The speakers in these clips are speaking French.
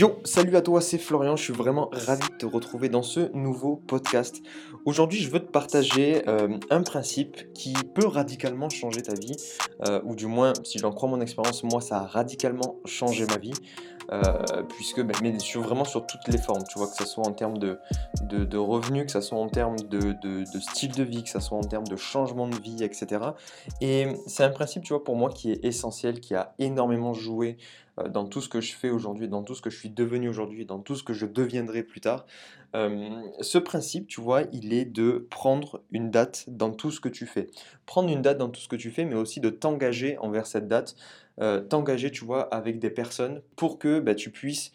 Yo, salut à toi, c'est Florian, je suis vraiment ravi de te retrouver dans ce nouveau podcast. Aujourd'hui, je veux te partager euh, un principe qui peut radicalement changer ta vie, euh, ou du moins, si j'en crois mon expérience, moi, ça a radicalement changé ma vie. Euh, puisque ben, mais sur, vraiment sur toutes les formes, tu vois, que ce soit en termes de, revenus, que ce soit en termes de, de, style de vie, que ce soit en termes de changement de vie, etc. Et c'est un principe, tu vois, pour moi qui est essentiel, qui a énormément joué dans tout ce que je fais aujourd'hui, dans tout ce que je suis devenu aujourd'hui, dans tout ce que je deviendrai plus tard. Euh, ce principe, tu vois, il est de prendre une date dans tout ce que tu fais. Prendre une date dans tout ce que tu fais, mais aussi de t'engager envers cette date, euh, t'engager, tu vois, avec des personnes pour que bah, tu puisses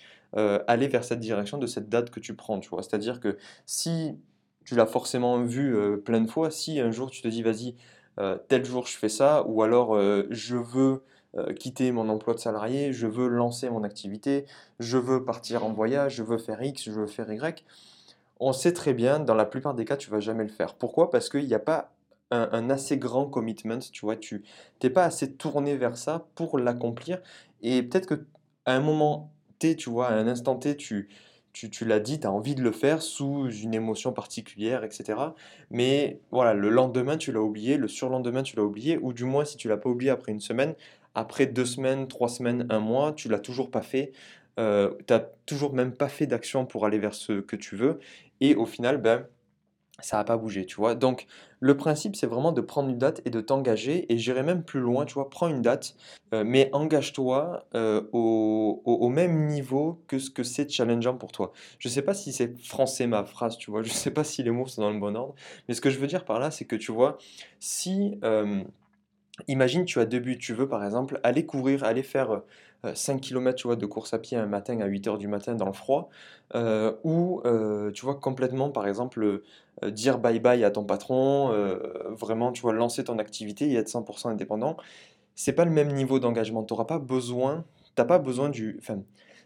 aller vers cette direction de cette date que tu prends, tu vois. C'est-à-dire que si tu l'as forcément vu plein de fois, si un jour tu te dis, vas-y, tel jour je fais ça, ou alors je veux euh, quitter mon emploi de salarié, je veux lancer mon activité, je veux partir en voyage, je veux faire X, je veux faire Y. On sait très bien, dans la plupart des cas, tu vas jamais le faire. Pourquoi? Parce qu'il n'y a pas un, assez grand commitment, tu vois, tu n'es pas assez tourné vers ça pour l'accomplir. Et peut-être que à un moment T, tu vois, à un instant T, tu, tu, tu l'as dit, tu as envie de le faire sous une émotion particulière, etc. Mais voilà, le lendemain, tu l'as oublié, le surlendemain, tu l'as oublié, ou du moins, si tu l'as pas oublié après une semaine, après deux semaines, trois semaines, un mois, tu l'as toujours pas fait, euh, tu n'as toujours même pas fait d'action pour aller vers ce que tu veux, et au final, ben, ça n'a pas bougé, tu vois. Donc, le principe, c'est vraiment de prendre une date et de t'engager, et j'irai même plus loin, tu vois, prends une date, euh, mais engage-toi euh, au, même niveau que ce que c'est challengeant pour toi. Je ne sais pas si c'est français ma phrase, tu vois, je ne sais pas si les mots sont dans le bon ordre, mais ce que je veux dire par là, c'est que, tu vois, si... Imagine, tu as deux buts. Tu veux, par exemple, aller courir, aller faire 5 km tu vois, de course à pied un matin à 8 h du matin dans le froid, ou, tu vois, complètement, par exemple, dire bye bye à ton patron, vraiment, tu vois, lancer ton activité et être 100% indépendant. C'est pas le même niveau d'engagement. Tu pas besoin, t'as pas besoin du... Enfin,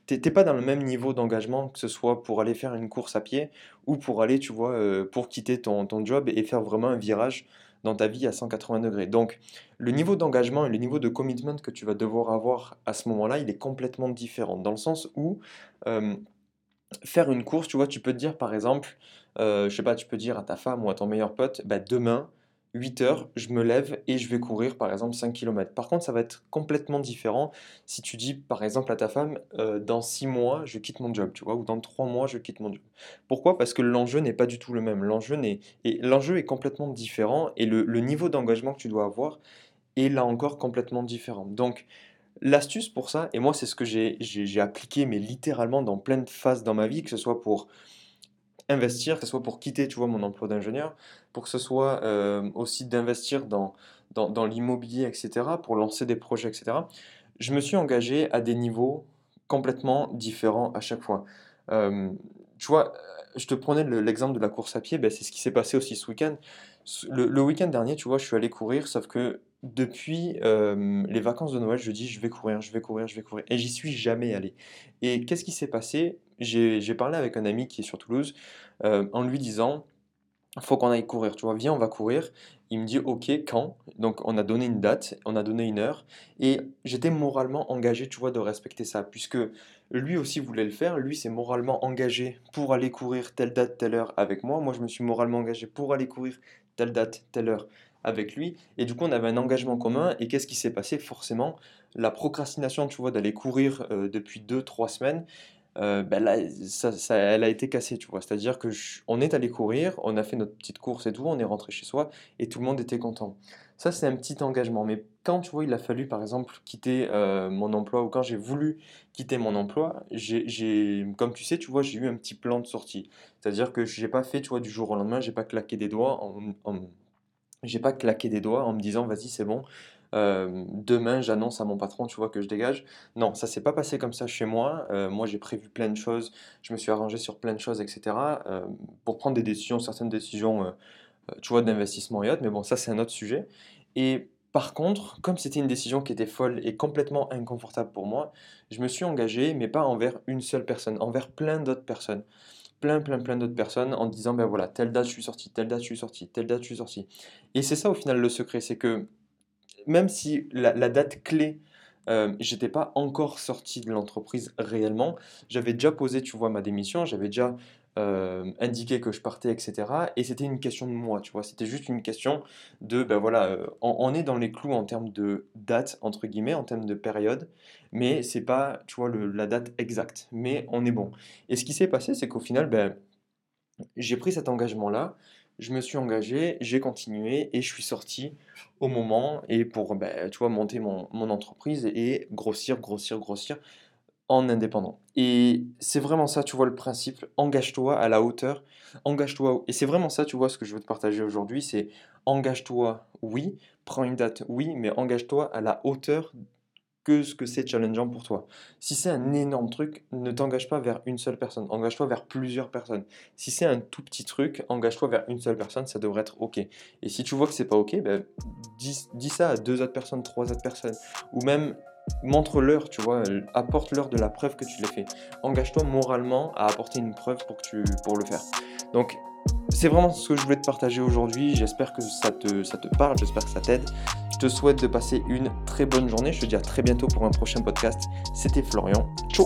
t'es pas dans le même niveau d'engagement, que ce soit pour aller faire une course à pied ou pour aller, tu vois, pour quitter ton job et faire vraiment un virage dans ta vie à 180 degrés. Donc, le niveau d'engagement et le niveau de commitment que tu vas devoir avoir à ce moment-là, il est complètement différent. Dans le sens où euh, faire une course, tu vois, tu peux te dire par exemple, euh, je sais pas, tu peux dire à ta femme ou à ton meilleur pote, bah, demain, 8 heures, je me lève et je vais courir par exemple 5 km. Par contre, ça va être complètement différent si tu dis par exemple à ta femme, euh, dans 6 mois, je quitte mon job, tu vois, ou dans 3 mois, je quitte mon job. Pourquoi? Parce que l'enjeu n'est pas du tout le même. L'enjeu, est, l'enjeu est complètement différent et le, le niveau d'engagement que tu dois avoir est là encore complètement différent. Donc, l'astuce pour ça, et moi c'est ce que j'ai appliqué, mais littéralement dans plein de phases dans ma vie, que ce soit pour investir, que ce soit pour quitter, tu vois, mon emploi d'ingénieur, pour que ce soit euh, aussi d'investir dans, dans, l'immobilier, etc., pour lancer des projets, etc., je me suis engagé à des niveaux complètement différents à chaque fois. Euh, tu vois, je te prenais l'exemple de la course à pied, ben c'est ce qui s'est passé aussi ce week-end. Le, le week-end dernier, tu vois, je suis allé courir, sauf que depuis euh, les vacances de Noël, je dis je vais courir, je vais courir, je vais courir. Et j'y suis jamais allé. Et qu'est-ce qui s'est passé? J'ai parlé avec un ami qui est sur Toulouse euh, en lui disant faut qu'on aille courir, tu vois, viens, on va courir. Il me dit ok, quand? Donc on a donné une date, on a donné une heure. Et j'étais moralement engagé, tu vois, de respecter ça. Puisque lui aussi voulait le faire. Lui s'est moralement engagé pour aller courir telle date, telle heure avec moi. Moi, je me suis moralement engagé pour aller courir telle date, telle heure avec lui. Et du coup, on avait un engagement commun. Et qu'est-ce qui s'est passé? Forcément, la procrastination, tu vois, d'aller courir euh, depuis 2-3 semaines, euh, ben là, ça, elle a été cassée, tu vois. C'est-à-dire que on est allé courir, on a fait notre petite course et tout, on est rentré chez soi et tout le monde était content. Ça, c'est un petit engagement. Mais quand, tu vois, il a fallu, par exemple, quitter euh, mon emploi ou quand j'ai voulu quitter mon emploi, j'ai, comme tu sais, tu vois, j'ai eu un petit plan de sortie. C'est-à-dire que j'ai pas fait, tu vois, du jour au lendemain, j'ai pas claqué des doigts en j'ai pas claqué des doigts en me disant vas-y c'est bon, euh, demain j'annonce à mon patron tu vois que je dégage. Non, ça s'est pas passé comme ça chez moi. Euh, moi j'ai prévu plein de choses, je me suis arrangé sur plein de choses, etc. Euh, pour prendre des décisions, certaines décisions, tu vois, d'investissement et autres. Mais bon, ça c'est un autre sujet. Et par contre, comme c'était une décision qui était folle et complètement inconfortable pour moi, je me suis engagé, mais pas envers une seule personne, envers plein d'autres personnes plein, plein, plein d'autres personnes en disant, ben voilà, telle date je suis sorti, telle date je suis sorti, telle date je suis sorti. Et c'est ça au final le secret, c'est que même si la, date clé euh, j'étais pas encore sorti de l'entreprise réellement. J'avais déjà posé, tu vois, ma démission, j'avais déjà euh, indiqué que je partais, etc. Et c'était une question de moi, tu vois. C'était juste une question de, ben voilà, euh, on, est dans les clous en termes de date, entre guillemets, en termes de période, mais c'est pas, tu vois, la date exacte. Mais on est bon. Et ce qui s'est passé, c'est qu'au final, ben, j'ai pris cet engagement-là je me suis engagé, j'ai continué et je suis sorti au moment et pour ben, tu vois, monter mon, entreprise et grossir, grossir, grossir en indépendant. Et c'est vraiment ça, tu vois, le principe. Engage-toi à la hauteur. Engage-toi. Et c'est vraiment ça, tu vois, ce que je veux te partager aujourd'hui. C'est engage-toi, oui. Prends une date, oui. Mais engage-toi à la hauteur ce que c'est challengeant pour toi. Si c'est un énorme truc, ne t'engage pas vers une seule personne, engage-toi vers plusieurs personnes. Si c'est un tout petit truc, engage-toi vers une seule personne, ça devrait être OK. Et si tu vois que c'est pas OK, ben, dis, ça à deux autres personnes, trois autres personnes, ou même montre-leur, tu vois, apporte-leur de la preuve que tu l'as fait. Engage-toi moralement à apporter une preuve pour, que tu, pour le faire. Donc, c'est vraiment ce que je voulais te partager aujourd'hui. J'espère que ça te, ça te parle, j'espère que ça t'aide. Je te souhaite de passer une très bonne journée. Je te dis à très bientôt pour un prochain podcast. C'était Florian. Ciao